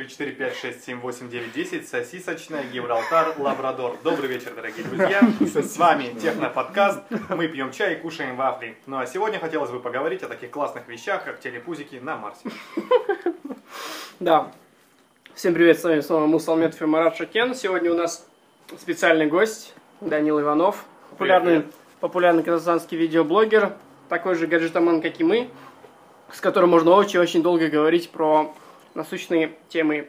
3, 4, 5, 6, 7, 8, 9, 10, сосисочная, Гибралтар, Лабрадор. Добрый вечер, дорогие друзья. С вами Техноподкаст. Мы пьем чай и кушаем вафли. Ну а сегодня хотелось бы поговорить о таких классных вещах, как телепузики на Марсе. Да. Всем привет, с вами снова Мусалметов и Марат Шакен. Сегодня у нас специальный гость Данил Иванов, популярный, популярный казахстанский видеоблогер, такой же гаджетоман, как и мы, с которым можно очень-очень долго говорить про насущные темы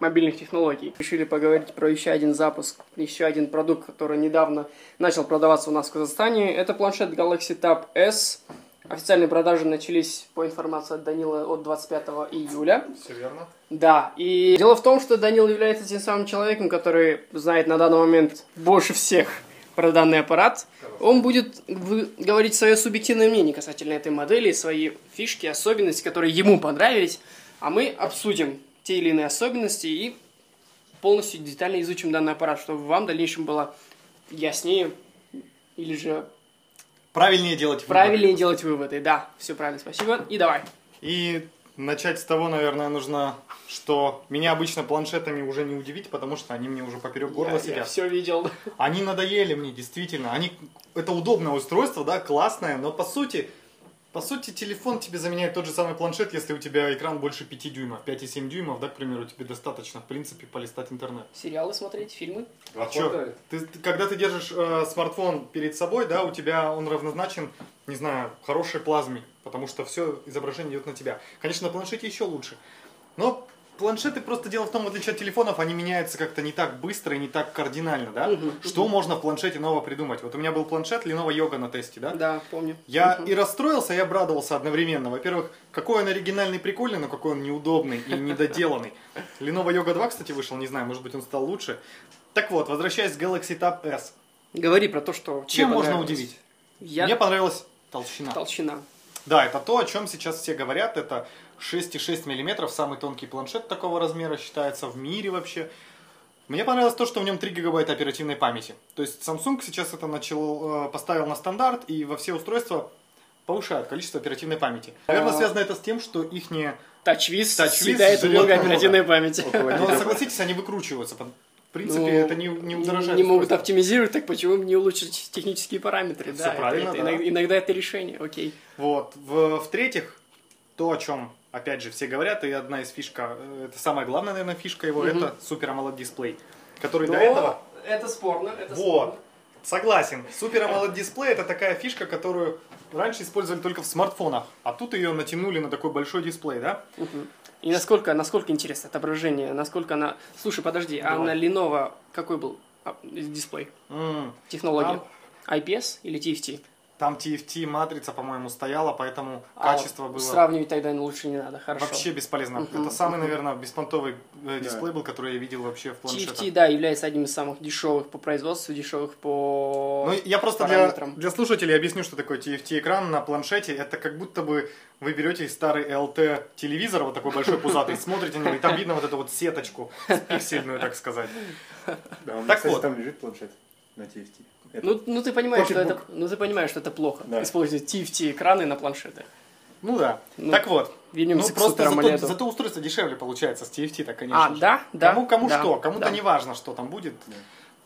мобильных технологий. Решили поговорить про еще один запуск, еще один продукт, который недавно начал продаваться у нас в Казахстане. Это планшет Galaxy Tab S. Официальные продажи начались, по информации от Данила, от 25 июля. Все верно. Да, и дело в том, что Данил является тем самым человеком, который знает на данный момент больше всех про данный аппарат. Он будет говорить свое субъективное мнение касательно этой модели, свои фишки, особенности, которые ему понравились, а мы обсудим те или иные особенности и полностью детально изучим данный аппарат, чтобы вам в дальнейшем было яснее или же Правильнее делать выбор. правильнее делать выводы. Да, все правильно, спасибо. И давай. И начать с того, наверное, нужно, что меня обычно планшетами уже не удивить, потому что они мне уже поперек горла Я, сидят. все видел. Они надоели мне, действительно. Они... Это удобное устройство, да, классное, но по сути, по сути, телефон тебе заменяет тот же самый планшет, если у тебя экран больше 5 дюймов, 5,7 дюймов, да, к примеру, тебе достаточно, в принципе, полистать интернет. Сериалы смотреть, фильмы. А чё? Ты, ты- когда ты держишь э, смартфон перед собой, да, у тебя он равнозначен, не знаю, хорошей плазме, потому что все изображение идет на тебя. Конечно, на планшете еще лучше. Но планшеты просто дело в том, в отличие от телефонов, они меняются как-то не так быстро и не так кардинально, да? Мгм, Что можно в планшете нового придумать? Вот у меня был планшет Lenovo Yoga на тесте, да? Да, помню. Я Мгм. и расстроился, и обрадовался одновременно. Во-первых, какой он оригинальный, прикольный, но какой он неудобный и недоделанный. Lenovo Yoga 2, кстати, вышел, не знаю, может быть он стал лучше. Так вот, возвращаясь к Galaxy Tab S. Говори про то, что Чем можно удивить? Я Мне понравилась толщина. толщина. Да, это то, о чем сейчас все говорят. Это 6,6 мм, самый тонкий планшет такого размера считается в мире вообще. Мне понравилось то, что в нем 3 гигабайта оперативной памяти. То есть Samsung сейчас это начал, э, поставил на стандарт, и во все устройства повышают количество оперативной памяти. Наверное, А. связано это с тем, что их не... TouchWiz съедает много оперативной памяти. Но согласитесь, они выкручиваются. В принципе, Ну, это не, не удорожает. Не могут оптимизировать, так почему не улучшить технические параметры? Всё да, правильно, это да. иногда, иногда это решение, окей. Вот. В- В-третьих, то, о чем, опять же, все говорят, и одна из фишка, э, это самая главная, наверное, фишка его, Мгм. это Super AMOLED дисплей, который до Но этого... это спорно, это Вот. Согласен. Super AMOLED дисплей это такая фишка, которую раньше использовали только в смартфонах, а тут ее натянули на такой большой дисплей, да? И насколько, насколько интересно отображение, насколько она... Слушай, подожди, а на Lenovo какой был а, дисплей? Технология? IPS или TFT? Там TFT матрица, по-моему, стояла, поэтому А качество вот было Сравнивать тогда лучше не надо, хорошо. вообще бесполезно. Мгм. Это самый, наверное, беспонтовый э, дисплей был, который я видел вообще в планшетах. TFT, да, является одним из самых дешевых по производству, дешевых по Ну, я просто для, для слушателей объясню, что такое TFT-экран на планшете. Это как будто бы вы берете старый LT-телевизор, вот такой большой пузатый, смотрите на него, и там видно вот эту вот сеточку пиксельную, так сказать. Да, у меня, Так кстати, вот. там лежит планшет на TFT. Это- Ну, ну ты понимаешь, что это, ну ты понимаешь, что это плохо. Да. Использовать TFT экраны на планшетах. Ну да. Ну, так вот. Вернемся ну, просто зато, зато устройство дешевле получается с TFT-то, конечно А, же. да, да. Кому, кому да, что, кому-то да. не важно, что там будет.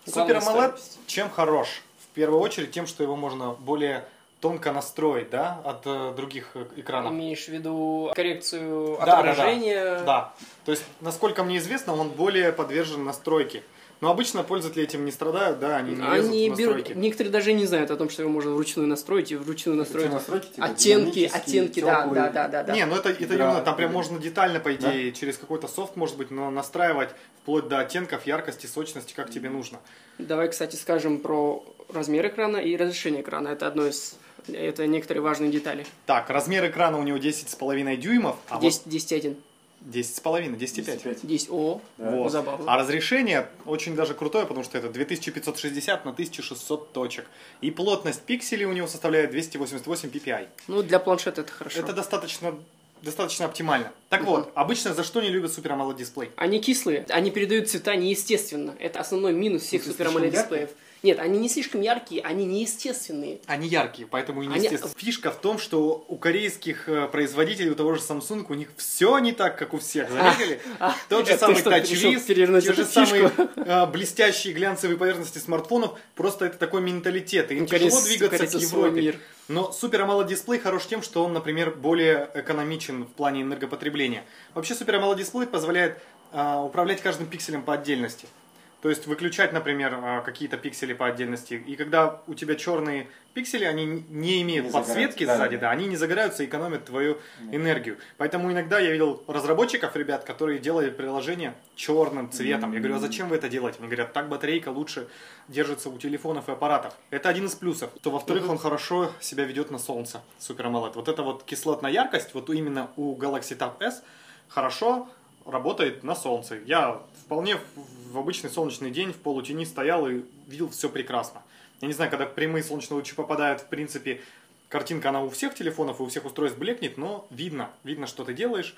Супер AMOLED чем хорош? В первую очередь тем, что его можно более тонко настроить, да, от э, других э, экранов. Имеешь в виду коррекцию Да, да, да. отображения? Да. То есть, насколько мне известно, он более подвержен настройке. Но обычно пользователи этим не страдают, да, они не лезут Они в берут, некоторые даже не знают о том, что его можно вручную настроить и вручную настроить Эти настройки, типа, оттенки, оттенки, да, да, да, да, да. Не, ну это, это Да. именно, там прям можно детально, по идее, через какой-то софт, может быть, но настраивать вплоть до оттенков, яркости, сочности, как тебе нужно. Давай, кстати, скажем про размер экрана и разрешение экрана. Это одно из, это некоторые важные детали. Так, размер экрана у него 10,5 дюймов, а 10, 10.1, вот 10,5, 10,5. 10,5. 10, о, Да. Вот. забавно. А разрешение очень даже крутое, потому что это 2560 на 1600 точек. И плотность пикселей у него составляет 288 ppi. Ну, для планшета это хорошо. Это достаточно, достаточно оптимально. Так вот, обычно за что не любят Super AMOLED дисплей? Они кислые, они передают цвета неестественно. Это основной минус всех Super слишком AMOLED дисплеев. Нет, они не слишком яркие, они неестественные. Они яркие, поэтому и Они- неестественно. Фишка в том, что у корейских э, производителей, у того же Samsung, у них все не так, как у всех. Заметили? Тот же самый перевернуть те же самые э, блестящие глянцевые поверхности смартфонов, просто это такой менталитет. И им тяжело двигаться к Европе. Но Super AMOLED дисплей хорош тем, что он, например, более экономичен в плане энергопотребления. Вообще Super AMOLED дисплей позволяет а, управлять каждым пикселем по отдельности. То есть выключать, например, а, какие-то пиксели по отдельности. И когда у тебя черные пиксели, они не имеют Не подсветки да, сзади, да, да, они не загораются и экономят твою энергию. Поэтому иногда я видел разработчиков, ребят, которые делали приложение черным цветом. Я говорю, а зачем вы это делаете? Они говорят, так батарейка лучше держится у телефонов и аппаратов. Это один из плюсов. То, во-вторых, он хорошо себя ведет на солнце, Super AMOLED. Вот эта вот кислотная яркость, вот именно у Galaxy Tab S хорошо работает на солнце. Я вполне в- обычный солнечный день в полутени стоял и видел все прекрасно. Я не знаю, когда прямые солнечные лучи попадают, в принципе, картинка она у всех телефонов и у всех устройств блекнет, но видно, видно, что ты делаешь.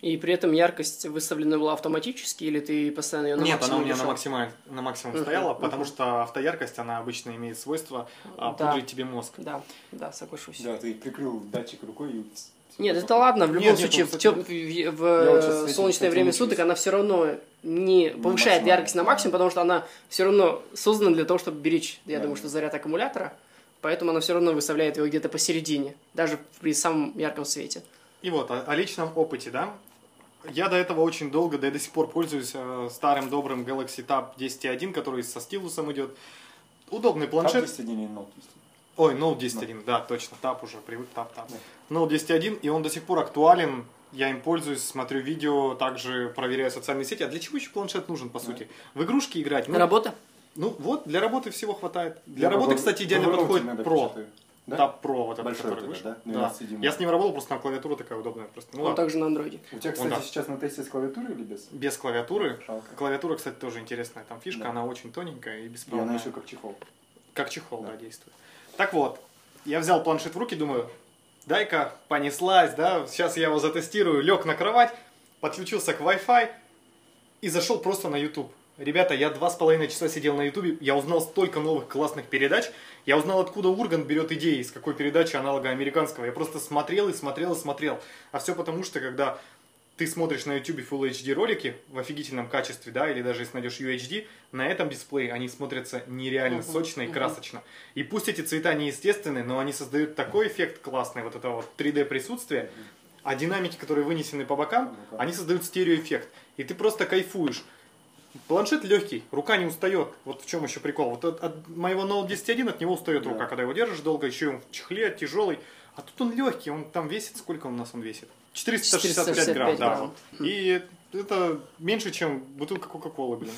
И при этом яркость выставлена была автоматически, или ты постоянно ее на Нет, она у меня на максимум, на максимум Мгм, стояла, потому мгм. что автояркость, она обычно имеет свойство а, Да. пудрить тебе мозг. Да, да, соглашусь. Да, ты прикрыл датчик рукой и... Нет, это ладно, в любом Нет, нет, случае, в, кстати, тёп- в- в- в, щас э, солнечное время суток она все равно не повышает яркость на максимум, потому что она все равно создана для того, чтобы беречь, я Да, думаю, что заряд аккумулятора, поэтому она все равно выставляет его где-то посередине, даже при самом ярком свете. И вот, о, о личном опыте, да. Я до этого очень долго, да и до сих пор пользуюсь э, старым добрым Galaxy Tab 10.1, который со стилусом идет. Удобный Tab планшет. 10.1 или Note 10? Ой, Note 10.1, да, точно, Tab уже, привык, Tab, Tab. Да. Note 10.1, и он до сих пор актуален. Я им пользуюсь, смотрю видео, также проверяю социальные сети. А для чего еще планшет нужен, по сути? В игрушки играть? Ну, Работа? ну вот, для работы всего хватает. Для Я работы, кстати, идеально подходит Pro. Да? Tab Pro, вот этот, Большой который этот, да? Да. 12 дюймов. Я с ним работал, просто на клавиатура такая удобная просто. Ну Он ладно. также на андроиде. У тебя, кстати, да. сейчас на тесте с клавиатурой или без? Без клавиатуры. Жалко. Клавиатура, кстати, тоже интересная. Там фишка, Да. она очень тоненькая и И она беспроводная. еще как чехол. Как чехол, да. Да. действует. Так вот, я взял планшет в руки, думаю, дай-ка понеслась, да, сейчас я его затестирую, лег на кровать, подключился к Wi-Fi и зашел просто на YouTube. Ребята, я два с половиной часа сидел на YouTube, я узнал столько новых классных передач, я узнал, откуда Ургант берет идеи, из какой передачи аналога американского. Я просто смотрел и смотрел и смотрел. А все потому, что когда ты смотришь на YouTube Full HD ролики в офигительном качестве, да, или даже если найдешь UHD, на этом дисплее они смотрятся нереально Мгм, сочно и мгм. красочно. И пусть эти цвета неестественны, но они создают такой эффект классный, вот этого вот 3D присутствия, а динамики, которые вынесены по бокам, По бокам. они создают стереоэффект. И ты просто кайфуешь. Планшет легкий, рука не устает. Вот в чем еще прикол. Вот от, от моего Note 10.1 от него устает Да. рука, когда его держишь долго, еще он в чехле, тяжелый. А тут он легкий, он там весит, сколько он у нас он весит? 465, грамм, 465 да. грамм. И это меньше, чем бутылка Кока-Колы, блин.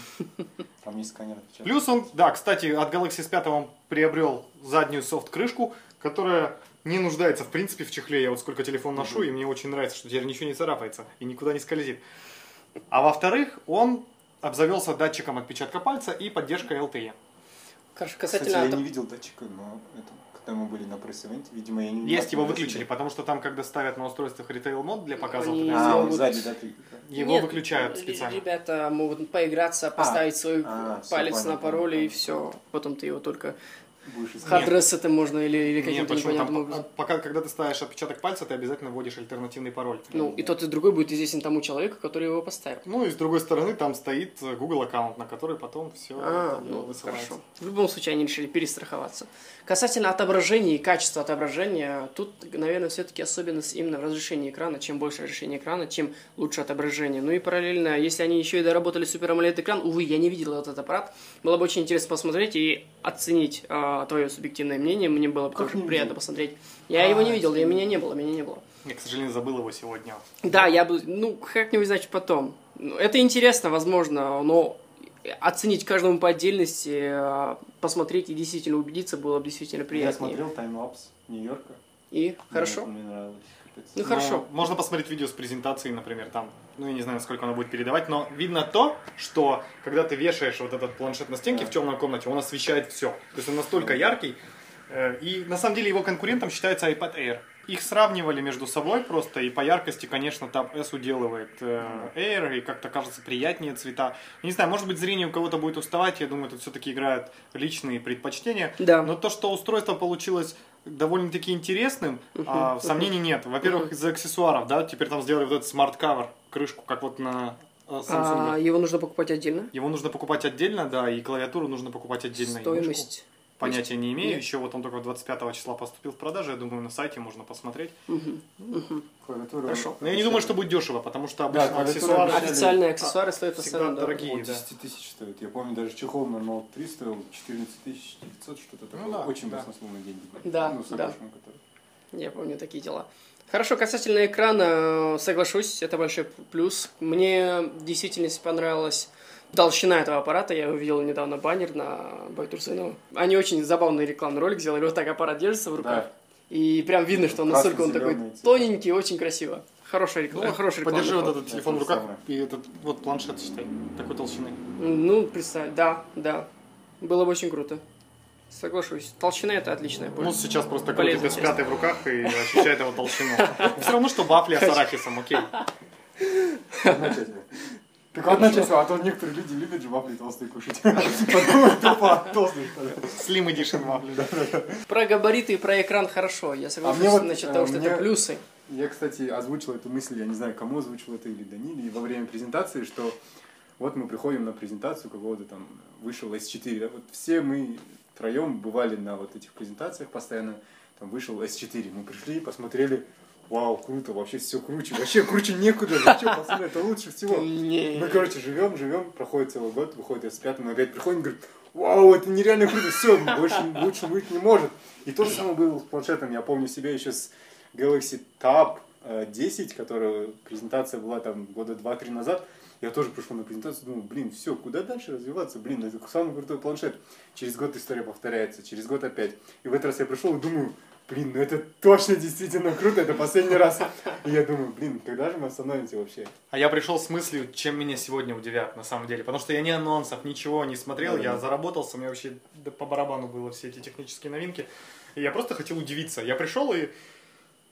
Там есть сканер. Плюс он, да, кстати, от Galaxy S5 он приобрел заднюю софт-крышку, которая не нуждается, в принципе, в чехле. Я вот сколько телефон ношу, и мне очень нравится, что теперь ничего не царапается и никуда не скользит. А во-вторых, он обзавелся датчиком отпечатка пальца и поддержкой LTE. Хорошо, Кстати, касательно... я ата- не видел датчика, но это, когда мы были на пресс-ивенте, видимо, я не Есть его выключили, потому что там, когда ставят на устройствах ритейл мод для показа, Они А, он сзади, да, ты... его Нет, выключают р- специально. Ребята могут поиграться, поставить свой а, палец на пароле и все. Потом ты его только Будешь искать. Хадрес это можно или, или каким-то непонятным а, образом. пока, когда ты ставишь отпечаток пальца, ты обязательно вводишь альтернативный пароль. Ну, и тот, и другой будет известен тому человеку, который его поставил. Ну и с другой стороны там стоит Google аккаунт, на который потом все А, ну, хорошо. В любом случае они решили перестраховаться. Касательно отображения и качества отображения, тут, наверное, все-таки особенность именно в разрешении экрана. Чем больше разрешение экрана, тем лучше отображение. Ну и параллельно, если они еще и доработали Super AMOLED экран, увы, я не видел этот аппарат. Было бы очень интересно посмотреть и оценить а, твое субъективное мнение. Мне было бы Как тоже приятно видел? посмотреть. Я А, его не видел, я, меня не было, меня не было. Я, к сожалению, забыл его сегодня. Да, я бы, ну, как-нибудь, значит, потом. Ну, Это интересно, возможно, но оценить каждому по отдельности, а, посмотреть и действительно убедиться было бы действительно Я приятнее. смотрел таймлапс Нью-Йорка. И хорошо. Мне, мне нравилось. Ну, Но хорошо. Можно посмотреть видео с презентацией, например, там. Ну, я не знаю, сколько оно будет передавать, но видно то, что когда ты вешаешь вот этот планшет на стенке Да. в темной комнате, он освещает все. То есть он настолько яркий. э, И на самом деле его конкурентом считается iPad Air. их сравнивали между собой просто, и по яркости, конечно, Tab S уделывает э, Air, и как-то кажется приятнее цвета. Не знаю, может быть, зрение у кого-то будет уставать, я думаю, тут все-таки играют личные предпочтения. Да. Но то, что устройство получилось довольно-таки интересным, а, сомнений нет. Во-первых, из-за аксессуаров, да, теперь там сделали вот этот smart cover, крышку, как вот на э, Samsung. А, его нужно покупать отдельно. Его нужно покупать отдельно, да, и клавиатуру нужно покупать отдельно. Стоимость. Понятия не имею. Нет. Еще вот он только 25 числа поступил в продажу. Я думаю, на сайте можно посмотреть. Мгм. Клавиатура. Хорошо. Но я не думаю, что будет дешево, потому что обычно аксессуары... Официальные аксессуары стоят всегда дорогие. Да. 10 тысяч стоит. Я помню, даже чехол на Note 3 стоил 14 тысяч 900, что-то такое. Ну да, Очень да. баснословные деньги. Да, ну, да. который- Я помню такие дела. Хорошо, касательно экрана, э, соглашусь, это большой плюс. Мне в действительности понравилась толщина этого аппарата. Я увидел недавно баннер на Байтурсейнову. Они очень забавный рекламный ролик сделали. Вот так аппарат держится в руках. Да. И прям видно, что он настолько он такой цвет. тоненький, очень красиво. Хорошая реклама, хороший рекламный Подержи вот этот телефон в руках и этот вот планшет, считай, такой толщины. Ну, представь, да, да. Было бы очень круто. Соглашусь. Толщина это отличная Ну, сейчас просто крутит с пятой в руках и ощущает его толщину. Все равно, что вафли с арахисом, окей. Так одна часть, а то некоторые люди любят же вафли толстые кушать. Подумают, тупо толстые. Slim Edition вафли, да. Про габариты и про экран хорошо. Я мне вот, насчет э, того, что мне- это плюсы. Я, кстати, озвучил эту мысль, я не знаю, кому озвучил это, или Даниле, во время презентации, что вот мы приходим на презентацию какого-то там, вышел S4, да, вот все мы втроем бывали на вот этих презентациях постоянно, там вышел S4, мы пришли, посмотрели, вау, круто, вообще все круче, вообще круче некуда, вообще, пацаны, это лучше всего. Мы, короче, живем, живем, проходит целый год, выходит S5, мы опять приходим, говорим, вау, это нереально круто, все, больше лучше быть не может. И то же самое было с планшетом, я помню себя еще с Galaxy Tab э, 10, которая презентация была там года 2-3 назад, я тоже пришел на презентацию, думал, блин, все, куда дальше развиваться, блин, это самый крутой планшет. Через год история повторяется, через год опять. И в этот раз я пришел и думаю, блин, ну это точно действительно круто, это последний раз. И я думаю, блин, когда же мы остановимся вообще? А я пришел с мыслью, чем меня сегодня удивят, на самом деле. Потому что я ни анонсов, ничего не смотрел, я заработался, мне вообще да по барабану было все эти технические новинки. И я просто хотел удивиться. Я пришел и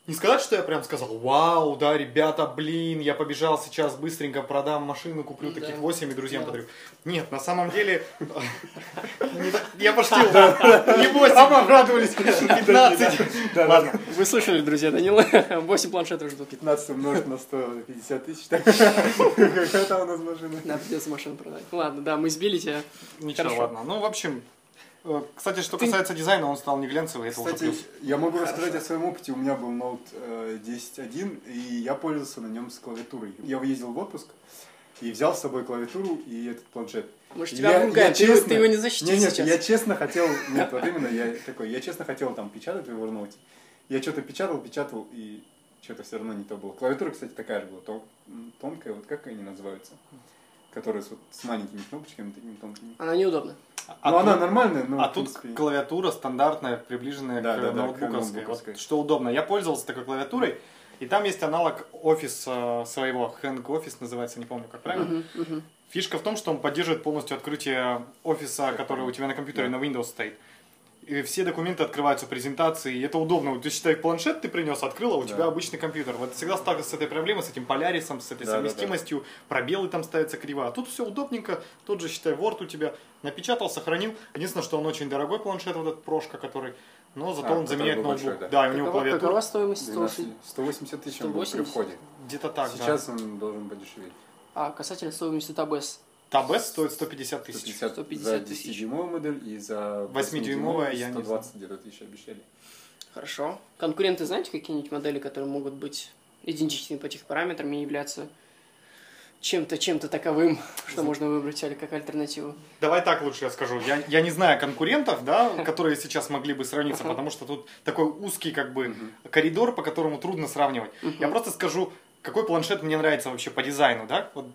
не сказать, что я прям сказал, вау, да, ребята, блин, я побежал сейчас быстренько продам машину, куплю Да. таких 8 и друзьям Да. подарю. Нет, на самом деле, я пошутил, не 8, обрадовались, 15. Ладно, Вы слышали, друзья, Данила? 8 планшетов ждут. 15 умножить на 150 тысяч. так. Какая там у нас машина? Надо придется машину продать. Ладно, да, мы сбили тебя. Ничего, ладно. Ну, в общем, кстати, что Ты- касается дизайна, он стал не глянцевый, это уже Кстати, плюс. я могу рассказать о своем опыте. У меня был Note э, 10.1, и я пользовался на нем с клавиатурой. Я ездил в отпуск и взял с собой клавиатуру и этот планшет. Мы же Я- тебя я ты, честно- ты его не защитишь Не, нет, сейчас. я честно хотел, нет, вот именно, я такой, я честно хотел там печатать в Evernote. Я что-то печатал, печатал, и что-то все равно не то было. Клавиатура, кстати, такая же была, тон- тонкая, вот как они называются? Которая с, вот, с маленькими кнопочками, такими тонкими. Она неудобна. А ну, она тут- нормальная, но, А тут принципе, клавиатура стандартная, приближенная Да, к да, да, к ноутбуковской. ноутбуковской. Вот что удобно. Я пользовался такой клавиатурой, и там есть аналог офиса своего, Hang Office называется, не помню как правильно. Мгм, мгм. Фишка в том, что он поддерживает полностью открытие офиса, который у тебя на компьютере да. на Windows стоит. И все документы открываются, презентации, и это удобно. Вот ты считай, планшет ты принес, открыл, а у Да. тебя обычный компьютер. Вот всегда сталкивался с этой проблемой, с этим полярисом, с этой Да, да, да. совместимостью, пробелы там ставятся криво. А тут все удобненько, тот же, считай, Word у тебя напечатал, сохранил. Единственное, что он очень дорогой планшет, вот этот прошка, который, но зато А, он заменяет ноутбук. большой, да. и у него Какова, клавиатура какова стоимость 12 160? 180 тысяч он был при 180? входе. где-то так, Сейчас он должен подешеветь. А, касательно стоимости Табес. Табес стоит 150 тысяч. 150, 150 за тысяч. 10-дюймовую модель и за 8-дюймовая я не 120 где-то тысяч обещали. Хорошо. Конкуренты знаете какие-нибудь модели, которые могут быть идентичны по тех параметрам и являться чем-то, чем-то таковым, что можно выбрать или как альтернативу? Давай так лучше я скажу. Я, я не знаю конкурентов, да, которые сейчас могли бы сравниться, потому что тут такой узкий как бы коридор, по которому трудно сравнивать. Я просто скажу, какой планшет мне нравится вообще по дизайну, да? Вот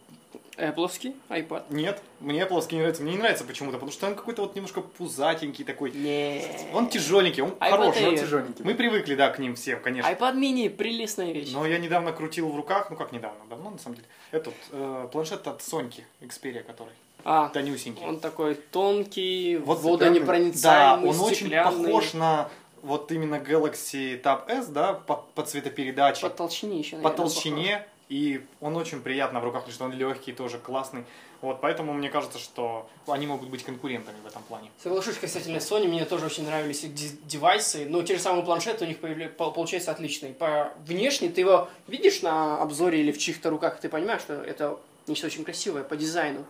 Apple'овский iPad? нет, мне Apple не нравится. Мне не нравится почему-то, потому что он какой-то вот немножко пузатенький такой. Не. Он тяжеленький, он iPad хороший. Air. Он тяжеленький. Мы привыкли, да, к ним всем, конечно. iPad mini прелестная вещь. Но я недавно крутил в руках, ну как недавно, давно на самом деле, этот э, планшет от Соньки, Xperia, который А, тонюсенький. он такой тонкий, Вот водонепроницаемый, Да, он очень похож на вот именно Galaxy Tab S, да, по, по цветопередаче, По толщине еще. по наверное, толщине, и он очень приятно в руках, потому что он легкий, тоже классный. Вот, поэтому мне кажется, что они могут быть конкурентами в этом плане. Соглашусь касательно Sony, мне тоже очень нравились их девайсы, но те же самые планшеты у них получаются отличные. По внешне ты его видишь на обзоре или в чьих-то руках, ты понимаешь, что это нечто очень красивое по дизайну.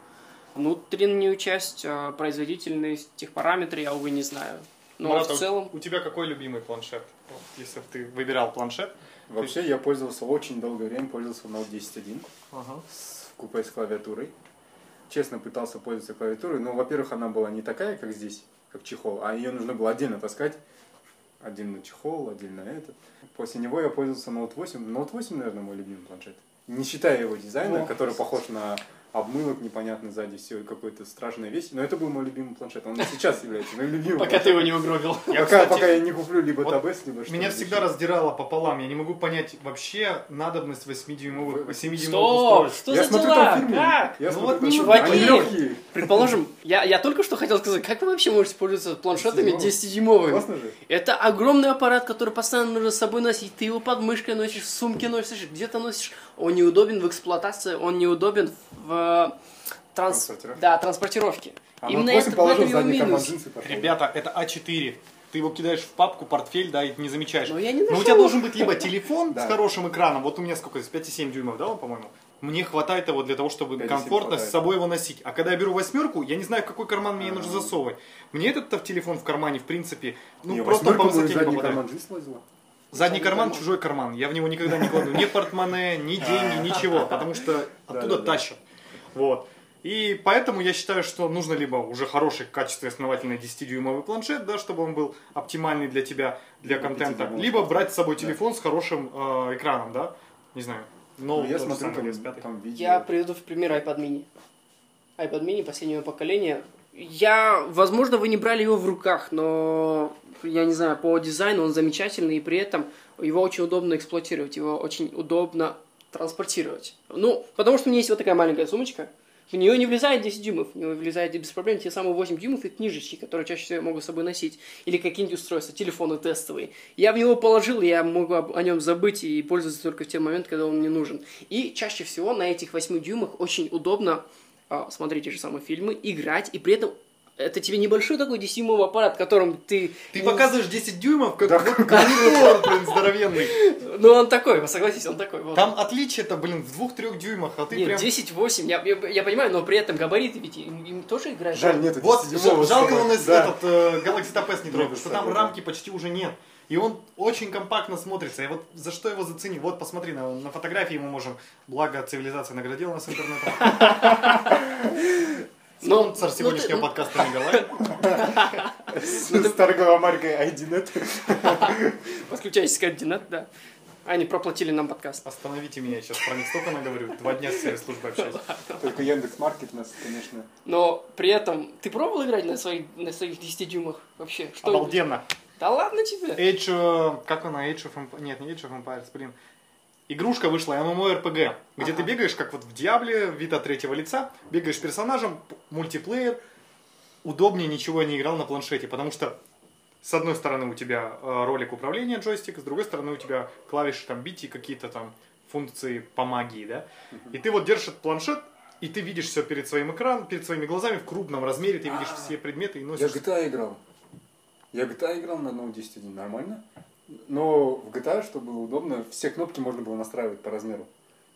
Внутреннюю часть, э, производительность, техпараметры я, увы, не знаю. Но Марат, а в целом... у тебя какой любимый планшет? Если бы ты выбирал планшет. Вообще, я пользовался очень долгое время, пользовался Note 10.1 Ага. с купе с клавиатурой. Честно пытался пользоваться клавиатурой, но, во-первых, она была не такая, как здесь, как чехол, а ее нужно было отдельно таскать. Отдельно чехол, отдельно этот. После него я пользовался Note 8. Note 8, наверное, мой любимый планшет. Не считая его дизайна, О. который похож на обмылок непонятно сзади, все какой-то страшная вещь. Но это был мой любимый планшет. Он сейчас является моим любимым. Пока ты его не угробил. Я, пока, кстати, пока я не куплю либо вот Tabs, либо что Меня всегда раздирало пополам. Я не могу понять вообще надобность 8-дюймовых, Вы- 7-дюймовых Что? устройств. Что я за смотрю дела? там фильмы. Как? Я Ну смотрю вот не фильмы. чуваки. Они легкие. Предположим, я, я только что хотел сказать, как вы вообще можете пользоваться планшетами 10-дюймовыми. 10-дюймовыми? Классно же. Это огромный аппарат, который постоянно нужно с собой носить. Ты его под мышкой носишь, в сумке носишь, где-то носишь. Он неудобен в эксплуатации, он неудобен в э, транс... Транспортировке. да, транспортировке. А Именно Note 8 это, в положил этом в его задний карман минус. Ребята, это А4. Ты его кидаешь в папку, портфель, да, и не замечаешь. Но я не Но у нашел. тебя должен быть либо телефон с хорошим экраном, вот у меня сколько здесь, 5,7 дюймов, да, он, по-моему? Мне хватает его для того, чтобы 5,7 комфортно с собой его носить. А когда я беру восьмерку, я не знаю, в какой карман мне нужно засовывать. Мне этот телефон в кармане, в принципе, ну Не, просто по высоте не задний попадает. карман. Задний карман, чужой карман. Я в него никогда не кладу ни портмоне, ни деньги, ничего, потому что оттуда тащат. Вот. И поэтому я считаю, что нужно либо уже хороший, качественный, основательный 10-дюймовый планшет, да, чтобы он был оптимальный для тебя, для контента, 5-дюймовый. либо брать с собой телефон с хорошим э, экраном, да, не знаю. Но Ну, я смотрю S5. там видео. Я приведу в пример iPad mini. iPad mini последнего поколения. Я, возможно, вы не брали его в руках, но я не знаю, по дизайну он замечательный, и при этом его очень удобно эксплуатировать, его очень удобно транспортировать. Ну, потому что у меня есть вот такая маленькая сумочка, в нее не влезает 10 дюймов, в нее влезает без проблем те самые 8 дюймов и книжечки, которые чаще всего я могу с собой носить, или какие-нибудь устройства, телефоны тестовые. Я в него положил, я могу о нем забыть и пользоваться только в те моменты, когда он мне нужен. И чаще всего на этих 8 дюймах очень удобно а, смотреть те же самые фильмы, играть, и при этом это тебе небольшой такой 10-дюймовый аппарат, которым ты... Ты показываешь 10 дюймов, как вот монитор, блин, здоровенный. Ну, он такой, вы согласитесь, он такой. вот. Там отличие-то, блин, в двух-трех дюймах, а ты Нет, прям... 10-8, я, я, я понимаю, но при этом габариты ведь им, им тоже играть. Жаль, нету Вот, 10-дюймового жал- жалко, он из Да. этот э, Galaxy Tab S не трогает, Нет, что да, там да. рамки почти уже нет. И он очень компактно смотрится. И вот за что его заценить? Вот посмотри, на, на фотографии мы можем, благо цивилизация наградила нас интернетом. Ну, Спонсор ну, сегодняшнего ты- ну, подкаста Николай. С торговой маркой IDNet. Подключайтесь к координат, да. Они проплатили нам подкаст. Остановите меня, сейчас про них столько наговорю. Два дня с сервис службой общаюсь. Только Яндекс.Маркет нас, конечно. Но при этом, ты пробовал играть на своих, на своих 10 дюймах вообще? Что Обалденно. Да ладно тебе. Age, как она, Age of Empires, нет, не Age of Empires, блин. Игрушка вышла, MMORPG, где ты Ага. бегаешь, как вот в Диабле, вид от третьего лица, бегаешь персонажем, мультиплеер. Удобнее ничего я не играл на планшете, потому что с одной стороны у тебя э, ролик управления джойстик, с другой стороны у тебя клавиши там бить и какие-то там функции по магии, да. И ты вот держишь этот планшет, и ты видишь все перед своим экраном, перед своими глазами в крупном размере, ты видишь все предметы и Я носишь. GTA играл. Я GTA играл на Note 10.1, нормально. Но в GTA, чтобы было удобно, все кнопки можно было настраивать по размеру.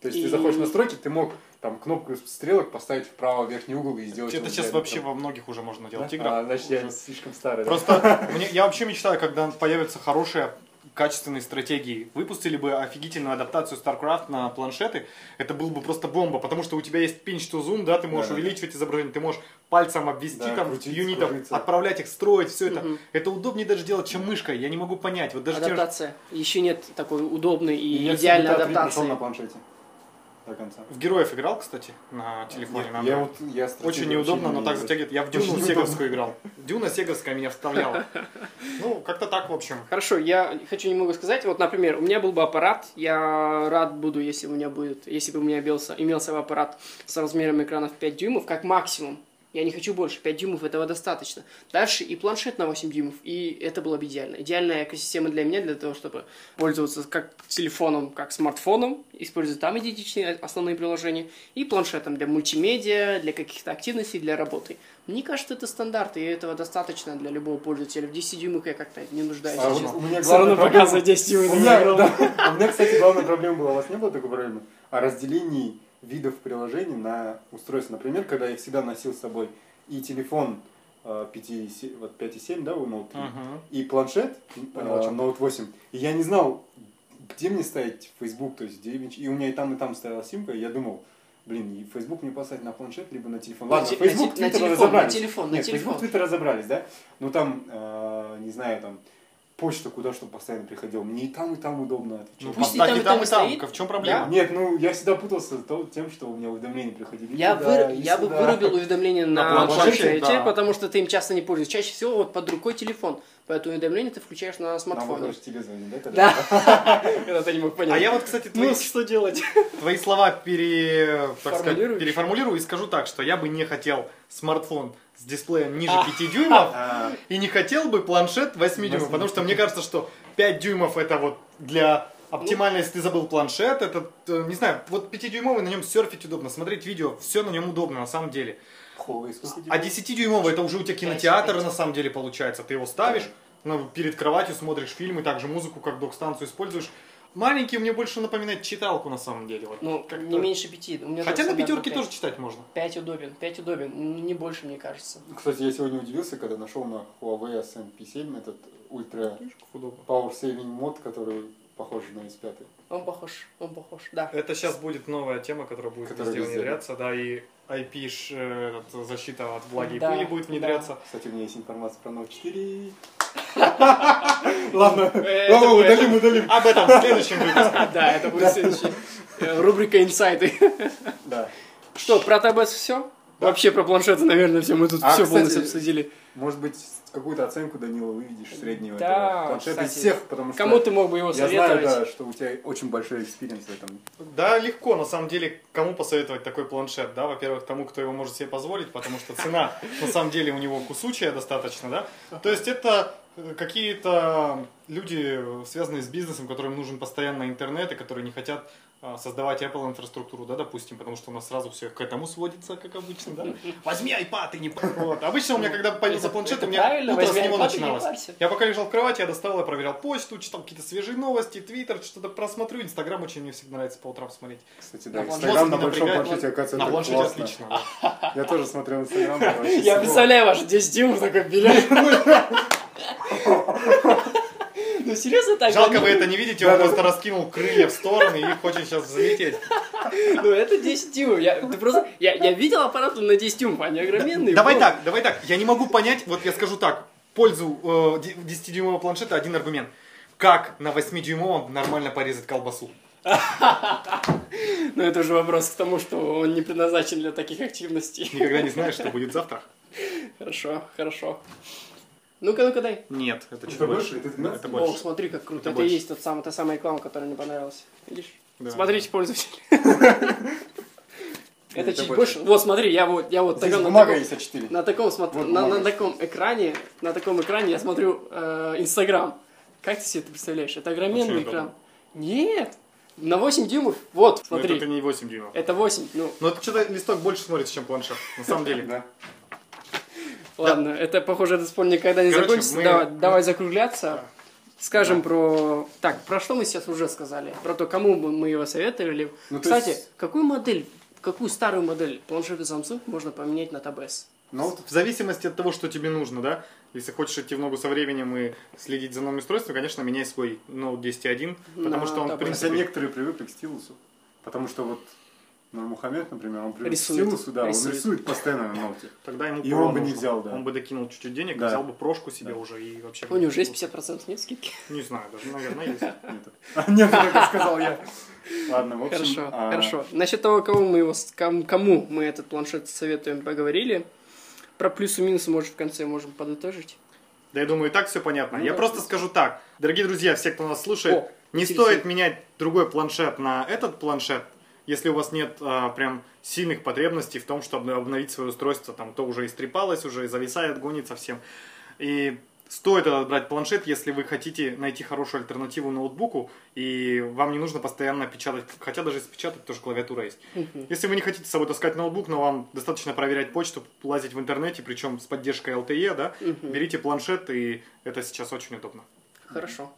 То есть И- ты заходишь в настройки, ты мог там кнопку стрелок поставить в правый верхний угол и сделать... Это сейчас вообще там. во многих уже можно делать Да? играх. А, значит, я Уже. слишком старый. да? Просто мне, я вообще мечтаю, когда появятся хорошие качественные стратегии. Выпустили бы офигительную адаптацию StarCraft на планшеты, это был бы просто бомба, потому что у тебя есть pinch to zoom, да, ты можешь Да, да, да. увеличивать изображение, ты можешь пальцем обвести Да, там крутить, юнитов, кружиться. отправлять их, строить, все это. Мгм. Это удобнее даже делать, чем мышкой, я не могу понять. Вот даже те же- Адаптация. Еще нет такой удобной и все идеальной GTA 3 прошел адаптации. на планшете. До конца. В героев играл, кстати, на телефоне. Нет, на я вот, я Очень неудобно, вообще но не так затягивает. Я в Очень Дюну неудобно. Сеговскую играл. Дюна Сеговская меня вставляла. Ну, как-то так, в общем. Хорошо, я хочу немного сказать. Вот, например, у меня был бы аппарат, я рад буду, если у меня будет, если бы у меня имелся, имелся бы аппарат с размером экрана в 5 дюймов, как максимум. Я не хочу больше. 5 дюймов этого достаточно. Дальше и планшет на 8 дюймов. И это было бы идеально. Идеальная экосистема для меня, для того, чтобы пользоваться как телефоном, как смартфоном, использовать там идентичные основные приложения, и планшетом для мультимедиа, для каких-то активностей, для работы. Мне кажется, это стандарт, и этого достаточно для любого пользователя. В 10 дюймах я как-то не нуждаюсь. А честно. у меня, Все равно проблема- показывает 10 дюймов. У меня, да, у меня, кстати, главная проблема была, у вас не было такой проблемы, о разделении видов приложений на устройство. Например, когда я всегда носил с собой и телефон э, 5,7, вот 5,7, да, у Note 3, Мгм. и планшет Понял, э, чем Note 8. И я не знал, где мне ставить Facebook, то есть где, и у меня и там, и там стояла симка, и я думал, блин, и Facebook мне поставить на планшет, либо на телефон. Ладно, Facebook, на те- на Twitter телефон, разобрались. на телефон, на Нет, телефон. Facebook, Twitter разобрались, да? Ну там, э, не знаю, там, почта куда, чтобы постоянно приходила. Мне и там, и там удобно отвечать. Ну, Пусть и там, и и там, и там. стоит. В чем проблема? Нет, ну я всегда путался то- тем, что у меня уведомления приходили. Я, туда, выр- я бы вырубил уведомления на, На планшете, да. потому что ты им часто не пользуешься. Чаще всего вот под рукой телефон. Поэтому уведомления ты включаешь на Нам, смартфоне. короче, тебе звонит, да? когда? Да. Когда ты не мог понять. А я вот, кстати, твои, Ну, что делать? твои слова пере, так сказать, Формулируешь? переформулирую и скажу так, что я бы не хотел смартфон с дисплеем ниже 5 дюймов А, и не хотел бы планшет 8 дюймов, потому что мне кажется, что 5 дюймов это вот для оптимально, если ты забыл планшет, это, э, не знаю, вот 5-дюймовый на нем серфить удобно, смотреть видео, все на нем удобно на самом деле. А 10-дюймовый это уже у тебя кинотеатр на самом деле получается. Ты его ставишь, ну, перед кроватью смотришь фильмы, также музыку как док-станцию используешь. Маленький мне больше напоминает читалку на самом деле. Вот. Ну, Как-то. не меньше пяти. У меня Хотя на пятерке пять. тоже читать можно. Пять удобен, пять удобен, не больше, мне кажется. Кстати, я сегодня удивился, когда нашел на Huawei SMP7 этот ультра power saving мод, который похож на S5. Он похож, он похож, да. Это сейчас будет новая тема, которая будет Которая везде везде. внедряться, да, и IP -ш, э, этот, защита от влаги Да, и пыли будет да. внедряться. Кстати, у меня есть информация про Note 4. Ладно, Это ладно, будет- удалим, удалим. Об этом в следующем выпуске. Да, это будет следующий. э, Рубрика «Инсайты». Да. Что, про Tab S все? Вообще про планшеты, наверное, все. Мы тут А, все кстати, полностью обсудили. Может быть, какую-то оценку, Данила, выведешь среднего Да, этого планшета из кстати, всех, потому что Кому ты мог бы его я знаю, советовать? да, что у тебя очень большой experience в этом. Да, легко, на самом деле, кому посоветовать такой планшет, да, во-первых, тому, кто его может себе позволить, потому что цена, на самом деле, у него кусучая достаточно, да, то есть это э, какие-то люди, связанные с бизнесом, которым нужен постоянно интернет, и которые не хотят а, создавать Apple инфраструктуру, да, допустим, потому что у нас сразу все к этому сводится, как обычно, да. Возьми iPad и не... Вот. Обычно у меня, когда появился планшет, у меня утро с него начиналось. Я пока лежал в кровати, я достал, я проверял почту, читал какие-то свежие новости, твиттер, что-то просмотрю. Инстаграм очень мне всегда нравится по утрам смотреть. Кстати, На да, Инстаграм на большом планшете, оказывается, На это планшете классно. отлично. Я тоже смотрел Инстаграм. Я представляю ваш 10 дюймов такой билет. Ну серьезно так? Жалко, вы это не видите, он просто раскинул крылья в стороны и хочет сейчас взлететь. Ну это 10 дюймов. Я, ты просто, я, я видел аппарат на 10 дюймов, они огроменные. Давай так, давай так. Я не могу понять, вот я скажу так, в пользу э, 10-дюймового планшета один аргумент. Как на 8-дюймовом нормально порезать колбасу? Но это уже вопрос к тому, что он не предназначен для таких активностей. Никогда не знаешь, что будет завтра. Хорошо, хорошо. Ну-ка, ну-ка, дай. Нет, это чуть Это больше. больше? Это 12? Это О, больше. смотри, как круто. Это Это, есть тот самый, та самая реклама, которая мне понравилась. Видишь? Да. Смотрите, пользователь. Это Это чуть больше. Вот, смотри, я вот, я вот таком- на таком- есть А4. На таком, смотр- Вот на, на бумага. таком экране, на таком экране я смотрю э, Инстаграм. как ты себе это представляешь? Это огроменный экран. Нет! На 8 дюймов, вот, Но смотри. это не 8 дюймов. Это 8, ну, Но это что-то листок больше смотрится, чем планшет. На самом деле. Да. Ладно, это, похоже, этот спор никогда не Короче, закончится. мы- Давай, давай закругляться. Да. Скажем про... Так, про что мы сейчас уже сказали? Про то, кому бы мы его советовали. Ну, Кстати, есть- какую модель, какую старую модель планшета Samsung можно поменять на Tab S? Ну, вот В зависимости от того, что тебе нужно, да. Если хочешь идти в ногу со временем и следить за новым устройством, конечно, меняй свой Note 10.1, потому На что он, в Tab S. Хотя принципе... некоторые привыкли к стилусу. Потому что вот Нурмухамед, например, он привык Рисует. к стилусу, да, Рисует. он рисует постоянно на ноте. Тогда ему И он бы не взял, да. Он бы докинул чуть-чуть денег, Да. взял бы прошку себе Да. уже и вообще... У него уже есть 50% нет скидки? Не знаю, даже, наверное, есть. Нет, А, нет, так сказал я. Ладно, в общем... Хорошо, а, хорошо. Насчет того, кому мы, его, кому мы этот планшет советуем, поговорили. Про плюсы-минусы, может, в конце можем подытожить. Да я думаю, и так все понятно. Ну я да. просто скажу так. Дорогие друзья, все, кто нас слушает, О, не стоит менять другой планшет на этот планшет, Если у вас нет а, прям сильных потребностей в том, чтобы обновить свое устройство, там то уже истрепалось, уже зависает, гонит совсем. И стоит этот брать планшет, если вы хотите найти хорошую альтернативу ноутбуку, и вам не нужно постоянно печатать, хотя даже если печатать, тоже клавиатура есть. Если вы не хотите с собой таскать ноутбук, но вам достаточно проверять почту, лазить в интернете, причем с поддержкой LTE, да, берите планшет, и это сейчас очень удобно. Хорошо.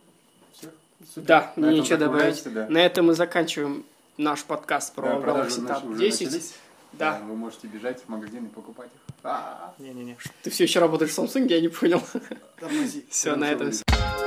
Супер. Да, На нечего добавить. да. На этом мы заканчиваем наш подкаст про Да, продажи Galaxy наши Tab уже 10. начались. Да. Вы можете бежать в магазин и покупать их. А-а-а. Не-не-не. Ты все еще работаешь в Samsung, я не понял. Все, на этом Samsung.